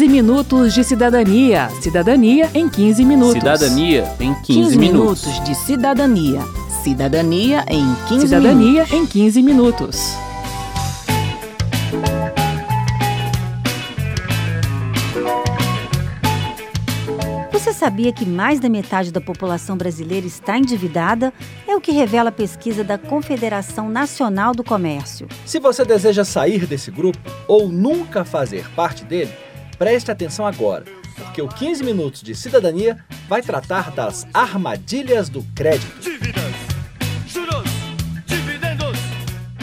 15 minutos de cidadania. Cidadania em 15 minutos. Cidadania em 15, 15 minutos. minutos de cidadania. Cidadania em 15 Cidadania minutos. em 15 minutos. Você sabia que mais da metade da população brasileira está endividada? É o que revela a pesquisa da Confederação Nacional do Comércio. Se você deseja sair desse grupo ou nunca fazer parte dele, preste atenção agora, porque o 15 Minutos de Cidadania vai tratar das armadilhas do crédito. dívidas, juros, dividendos.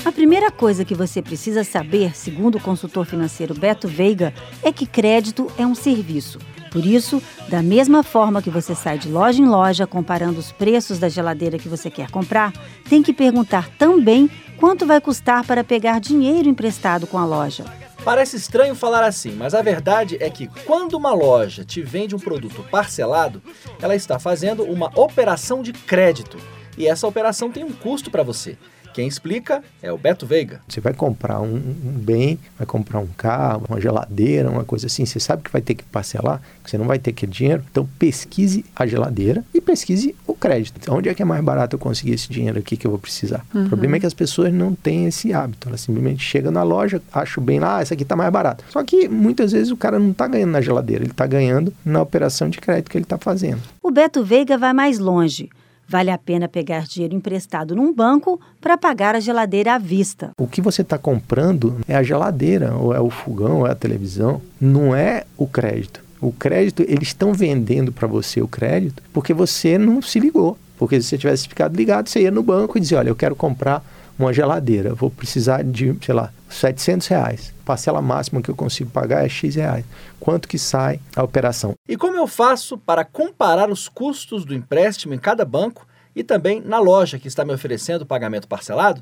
A primeira coisa que você precisa saber, segundo o consultor financeiro Beto Veiga, é que crédito é um serviço. Por isso, da mesma forma que você sai de loja em loja comparando os preços da geladeira que você quer comprar, tem que perguntar também quanto vai custar para pegar dinheiro emprestado com a loja. Parece estranho falar assim, mas a verdade é que quando uma loja te vende um produto parcelado, ela está fazendo uma operação de crédito. E essa operação tem um custo para você. Quem explica é o Beto Veiga. Você vai comprar um, um bem, vai comprar um carro, uma geladeira, uma coisa assim, você sabe que vai ter que parcelar, que você não vai ter aquele dinheiro, então pesquise a geladeira e pesquise o crédito. Então, onde é que é mais barato eu conseguir esse dinheiro aqui que eu vou precisar? O problema é que as pessoas não têm esse hábito, elas simplesmente chegam na loja, acham bem lá, ah, essa aqui está mais barato. Só que muitas vezes o cara não está ganhando na geladeira, ele está ganhando na operação de crédito que ele está fazendo. O Beto Veiga vai mais longe. Vale a pena pegar dinheiro emprestado num banco para pagar a geladeira à vista. O que você está comprando é a geladeira, ou é o fogão, ou é a televisão, não é o crédito. O crédito, eles estão vendendo para você o crédito porque você não se ligou. Porque se você tivesse ficado ligado, você ia no banco e dizia, olha, eu quero comprar uma geladeira, vou precisar de, sei lá, 700 reais. Parcela máxima que eu consigo pagar é X reais. Quanto que sai a operação? E como eu faço para comparar os custos do empréstimo em cada banco e também na loja que está me oferecendo o pagamento parcelado?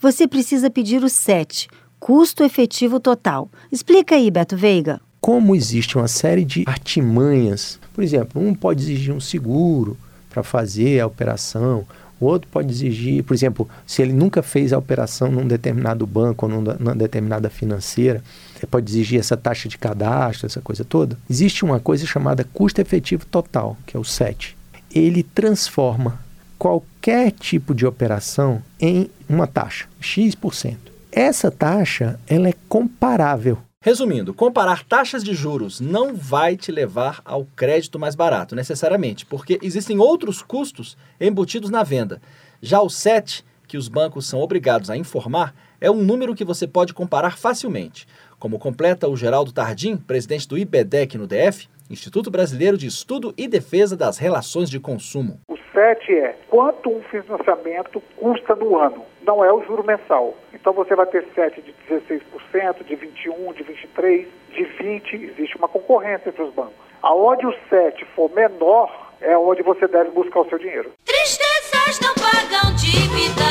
Você precisa pedir o SET, custo efetivo total. Explica aí, Beto Veiga. Como existe uma série de artimanhas, por exemplo, um pode exigir um seguro para fazer a operação, o outro pode exigir, por exemplo, se ele nunca fez a operação num determinado banco ou numa numa determinada financeira, pode exigir essa taxa de cadastro, essa coisa toda. Existe uma coisa chamada custo efetivo total, que é o SET. Ele transforma qualquer tipo de operação em uma taxa, X%. Essa taxa, ela é comparável. Resumindo, comparar taxas de juros não vai te levar ao crédito mais barato, necessariamente, porque existem outros custos embutidos na venda. Já o SET, que os bancos são obrigados a informar, é um número que você pode comparar facilmente. Como completa o Geraldo Tardim, presidente do IBDEC no DF, Instituto Brasileiro de Estudo e Defesa das Relações de Consumo. O SET é quanto um financiamento custa no ano, não é o juro mensal. Então você vai ter SET de 16%, de 21%, de 23%, de 20%, existe uma concorrência entre os bancos. Aonde o SET for menor, é onde você deve buscar o seu dinheiro. Tristezas não pagam dívidas.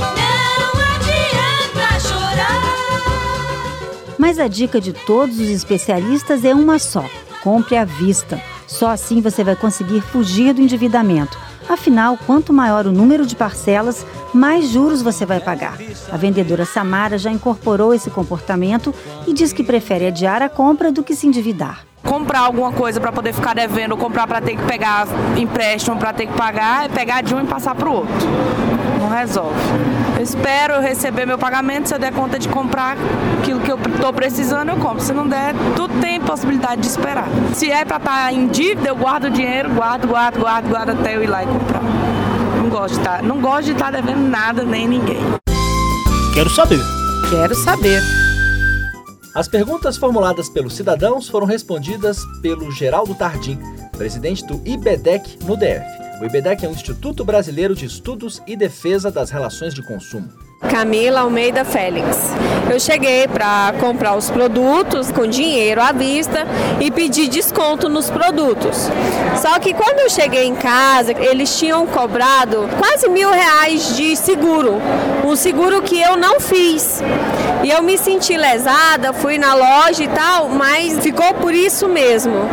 Não adianta chorar. Mas a dica de todos os especialistas é uma só: compre à vista. Só assim você vai conseguir fugir do endividamento. Afinal, quanto maior o número de parcelas, mais juros você vai pagar. A vendedora Samara já incorporou esse comportamento e diz que prefere adiar a compra do que se endividar. comprar alguma coisa para poder ficar devendo, comprar para ter que pegar empréstimo para ter que pagar, é pegar de um e passar para o outro. Não resolve. Eu espero receber meu pagamento, se eu der conta de comprar aquilo que eu estou precisando, eu compro. Se não der, tudo tem possibilidade de esperar. Se é para estar em dívida, eu guardo o dinheiro, guardo, guardo, guardo, guardo até eu ir lá e comprar. Não gosto de estar, não gosto de estar devendo nada nem ninguém. Quero saber. Quero saber. As perguntas formuladas pelos cidadãos foram respondidas pelo Geraldo Tardim, presidente do IBDEC no DF. O IBDEC é um Instituto Brasileiro de Estudos e Defesa das Relações de Consumo. Camila Almeida Félix. Eu cheguei para comprar os produtos com dinheiro à vista e pedi desconto nos produtos. Só que quando eu cheguei em casa, eles tinham cobrado quase mil reais de seguro. Um seguro que eu não fiz. E eu me senti lesada, fui na loja e tal, mas ficou por isso mesmo.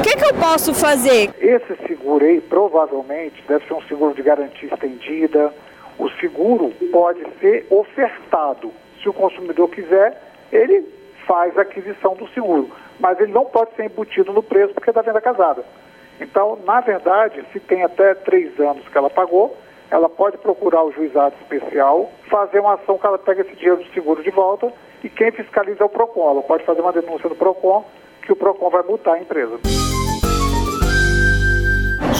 O que, que eu posso fazer? Esse seguro aí provavelmente deve ser um seguro de garantia estendida. O seguro pode ser ofertado. Se o consumidor quiser, ele faz a aquisição do seguro. Mas ele não pode ser embutido no preço porque é da venda casada. Então, na verdade, se tem até três anos que ela pagou, ela pode procurar o juizado especial, fazer uma ação que ela pega esse dinheiro do seguro de volta e quem fiscaliza é o PROCON. Ela pode fazer uma denúncia no PROCON que o PROCON vai multar a empresa.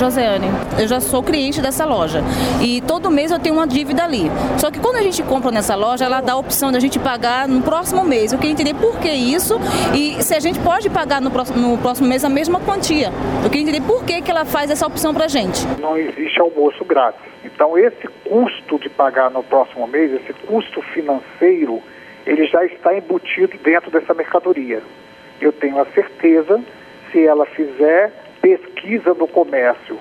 Joseane, eu já sou cliente dessa loja e todo mês eu tenho uma dívida ali. Só que quando a gente compra nessa loja, ela dá a opção da gente pagar no próximo mês. Eu queria entender por que isso e se a gente pode pagar no próximo, no próximo mês a mesma quantia. Eu queria entender por que, que ela faz essa opção pra gente. Não existe almoço grátis. Então, esse custo de pagar no próximo mês, esse custo financeiro, ele já está embutido dentro dessa mercadoria. Eu tenho a certeza, se ela fizer pesquisa no comércio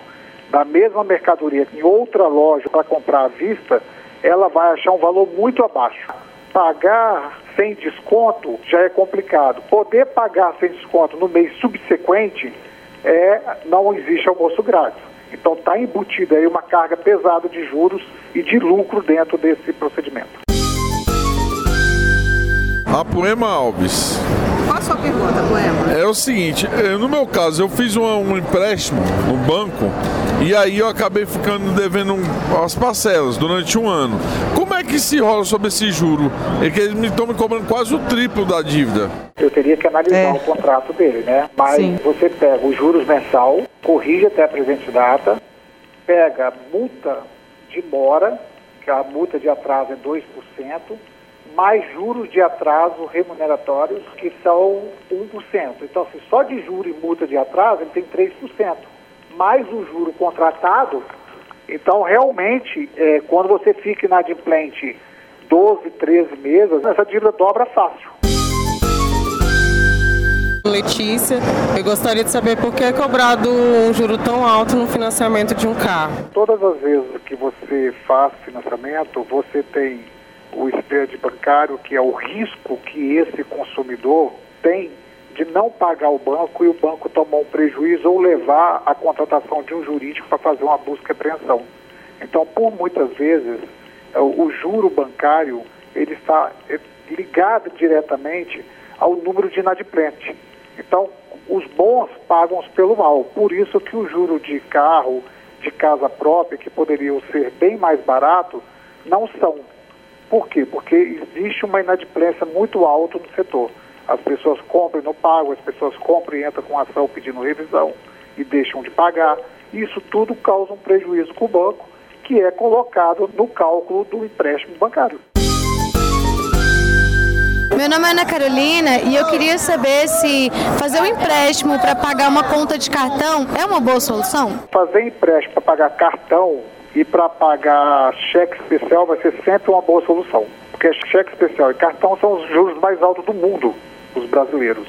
da mesma mercadoria em outra loja para comprar à vista, ela vai achar um valor muito abaixo. Pagar sem desconto já é complicado. Poder pagar sem desconto no mês subsequente é não existe almoço grátis. Então está embutida aí uma carga pesada de juros e de lucro dentro desse procedimento. A Poema Alves. Qual a sua pergunta, Poema? É o seguinte, eh, no meu caso, eu fiz um, um empréstimo no banco e aí eu acabei ficando devendo um- as parcelas durante um ano. Como é que se rola sobre esse juro? É que eles me estão me cobrando quase o triplo da dívida. Eu teria que analisar o contrato dele, né? Mas Sim. você pega os juros mensal, corrige até a presente data, pega a multa de mora, que a multa de atraso é 2%, mais juros de atraso remuneratórios, que são 1%. Então, assim, só de juro e multa de atraso, ele tem 3%. Mais o juro contratado, então, realmente, é, quando você fica inadimplente 12, 13 meses, essa dívida dobra fácil. Letícia, eu gostaria de saber por que é cobrado um juro tão alto no financiamento de um carro. Todas as vezes que você faz financiamento, você tem o spread bancário, que é o risco que esse consumidor tem de não pagar o banco e o banco tomar um prejuízo ou levar a contratação de um jurídico para fazer uma busca e apreensão. Então, por muitas vezes, eh, o juro bancário ele está eh, ligado diretamente ao número de inadimplente. Então, os bons pagam pelo mal. Por isso que o juro de carro, de casa própria, que poderiam ser bem mais barato, não são. Por quê? Porque existe uma inadimplência muito alta no setor. As pessoas compram e não pagam, as pessoas compram e entram com ação pedindo revisão e deixam de pagar. Isso tudo causa um prejuízo para o banco, que é colocado no cálculo do empréstimo bancário. Meu nome é Ana Carolina e eu queria saber se fazer um empréstimo para pagar uma conta de cartão é uma boa solução? Fazer empréstimo para pagar cartão e para pagar cheque especial vai ser sempre uma boa solução. Porque cheque especial e cartão são os juros mais altos do mundo, os brasileiros.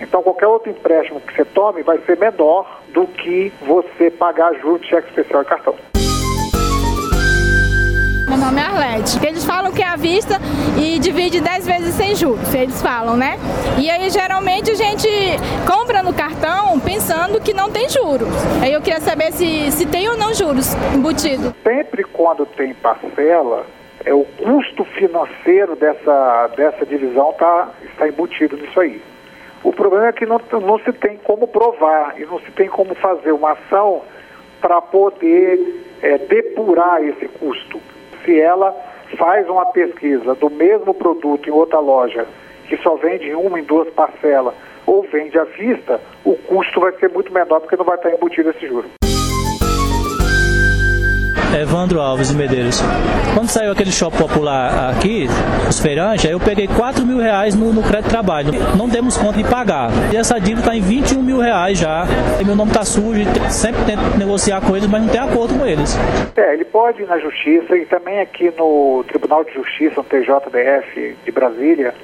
Então qualquer outro empréstimo que você tome vai ser menor do que você pagar juros de cheque especial e cartão. Meu nome é Arlete. Eles falam que é à vista e divide 10 vezes sem juros, eles falam, né? E aí geralmente a gente compra no cartão pensando que não tem juros. Aí eu queria saber se, se tem ou não juros embutido. Sempre quando tem parcela, é o custo financeiro dessa, dessa divisão tá, está embutido nisso aí. O problema é que não, não se tem como provar e não se tem como fazer uma ação para poder é, depurar esse custo. Se ela faz uma pesquisa do mesmo produto em outra loja, que só vende em uma, em duas parcelas, ou vende à vista, o custo vai ser muito menor porque não vai estar embutido esse juro. Evandro Alves de Medeiros. Quando saiu aquele shopping popular aqui, os feirantes, eu peguei 4 mil reais no, no crédito de trabalho. Não demos conta de pagar. E essa dívida está em 21 mil reais já. E meu nome está sujo, sempre tento negociar com eles, mas não tem acordo com eles. É, ele pode ir na justiça e também aqui no Tribunal de Justiça, no TJDF de Brasília,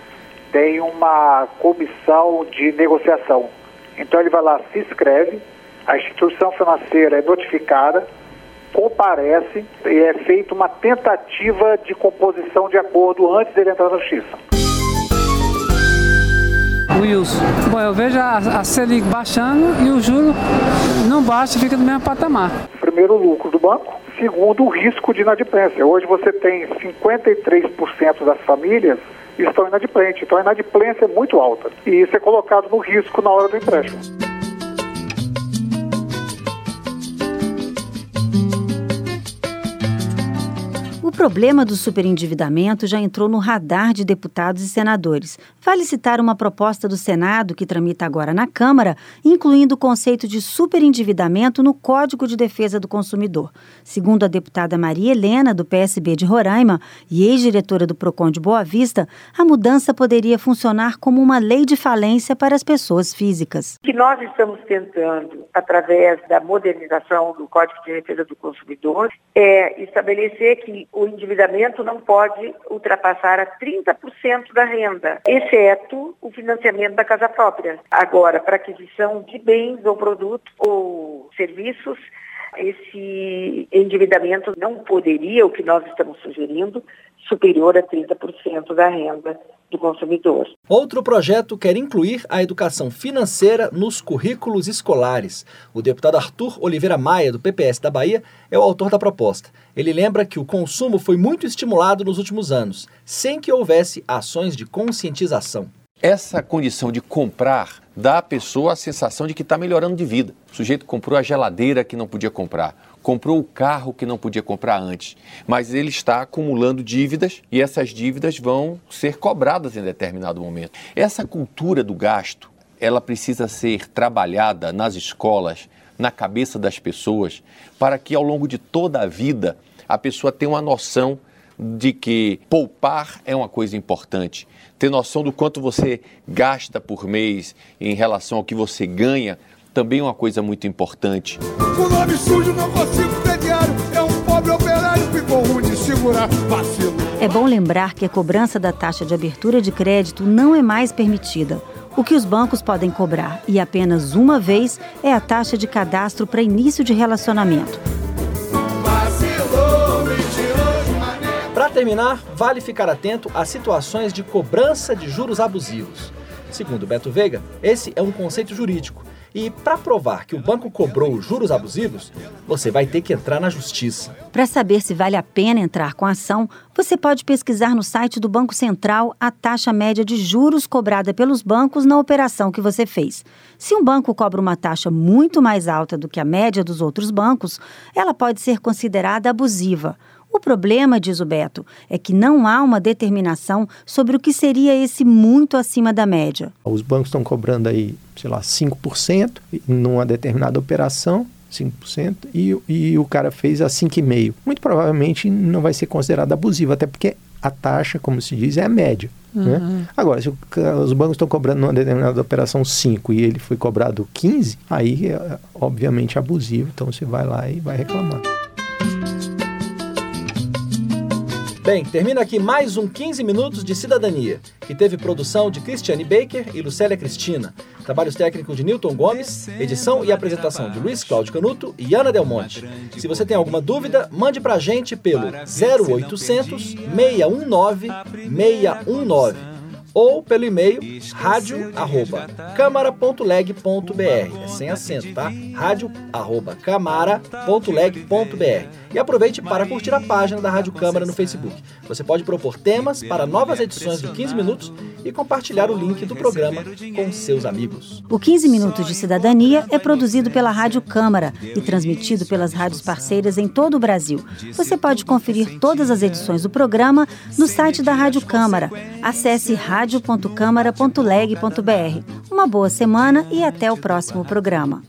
tem uma comissão de negociação. Então ele vai lá, se inscreve, a instituição financeira é notificada, comparece e é feita uma tentativa de composição de acordo antes dele entrar na justiça. Wilson. Bom, eu vejo a, a Selic baixando e o juro não baixa, fica no mesmo patamar. Primeiro, o lucro do banco. Segundo, o risco de inadimplência. Hoje você tem 53% das famílias estão inadimplentes. Então a inadimplência é muito alta. E isso é colocado no risco na hora do empréstimo. O problema do superendividamento já entrou no radar de deputados e senadores. Vale citar uma proposta do Senado que tramita agora na Câmara, incluindo o conceito de superendividamento no Código de Defesa do Consumidor. Segundo a deputada Maria Helena, do PSB de Roraima e ex-diretora do Procon de Boa Vista, a mudança poderia funcionar como uma lei de falência para as pessoas físicas. O que nós estamos tentando, através da modernização do Código de Defesa do Consumidor, é estabelecer que o endividamento não pode ultrapassar a 30% da renda, exceto o financiamento da casa própria. Agora, para aquisição de bens ou produtos ou serviços, esse endividamento não poderia, o que nós estamos sugerindo, superior a 30% da renda do consumidor. Outro projeto quer incluir a educação financeira nos currículos escolares. O deputado Arthur Oliveira Maia, do PPS da Bahia, é o autor da proposta. Ele lembra que o consumo foi muito estimulado nos últimos anos, sem que houvesse ações de conscientização. Essa condição de comprar dá à pessoa a sensação de que está melhorando de vida. O sujeito comprou a geladeira que não podia comprar, comprou o carro que não podia comprar antes, mas ele está acumulando dívidas e essas dívidas vão ser cobradas em determinado momento. Essa cultura do gasto, ela precisa ser trabalhada nas escolas, na cabeça das pessoas, para que ao longo de toda a vida a pessoa tenha uma noção de que poupar é uma coisa importante, ter noção do quanto você gasta por mês em relação ao que você ganha também é uma coisa muito importante. Com nome sujo não consigo ter diário. É um pobre operário ficou ruim de segurar vacilo. É bom lembrar que a cobrança da taxa de abertura de crédito não é mais permitida. O que os bancos podem cobrar, e apenas uma vez, é a taxa de cadastro para início de relacionamento. Para terminar, vale ficar atento às situações de cobrança de juros abusivos. Segundo Beto Veiga, esse é um conceito jurídico. E para provar que o banco cobrou juros abusivos, você vai ter que entrar na justiça. Para saber se vale a pena entrar com a ação, você pode pesquisar no site do Banco Central a taxa média de juros cobrada pelos bancos na operação que você fez. Se um banco cobra uma taxa muito mais alta do que a média dos outros bancos, ela pode ser considerada abusiva. O problema, diz o Beto, é que não há uma determinação sobre o que seria esse muito acima da média. Os bancos estão cobrando aí, sei lá, 5% numa determinada operação, 5%, e, e o cara fez a 5,5%. Muito provavelmente não vai ser considerado abusivo, até porque a taxa, como se diz, é a média. Uhum. Né? Agora, se o, os bancos estão cobrando numa determinada operação 5 e ele foi cobrado 15, aí é obviamente abusivo, então você vai lá e vai reclamar. Bem, termina aqui mais um 15 Minutos de Cidadania, que teve produção de Cristiane Baker e Lucélia Cristina, trabalhos técnicos de Newton Gomes, edição e apresentação de Luiz Cláudio Canuto e Ana Del Monte. Se você tem alguma dúvida, mande pra gente pelo 0800 619 619 ou pelo e-mail rádio@câmara.leg.br, é sem acento, tá? rádio@câmara.leg.br. E aproveite para curtir a página da Rádio Câmara no Facebook. Você pode propor temas para novas edições do 15 minutos e compartilhar o link do programa com seus amigos. O 15 Minutos de Cidadania é produzido pela Rádio Câmara e transmitido pelas rádios parceiras em todo o Brasil. Você pode conferir todas as edições do programa no site da Rádio Câmara. Acesse radio.câmara.leg.br. Uma boa semana e até o próximo programa.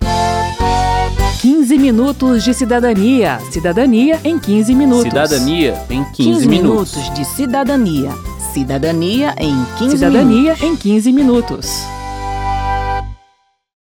15 minutos de cidadania. Cidadania em 15 minutos. Cidadania em 15, 15 minutos. minutos de cidadania. Cidadania em 15 Cidadania minutos. em 15 minutos.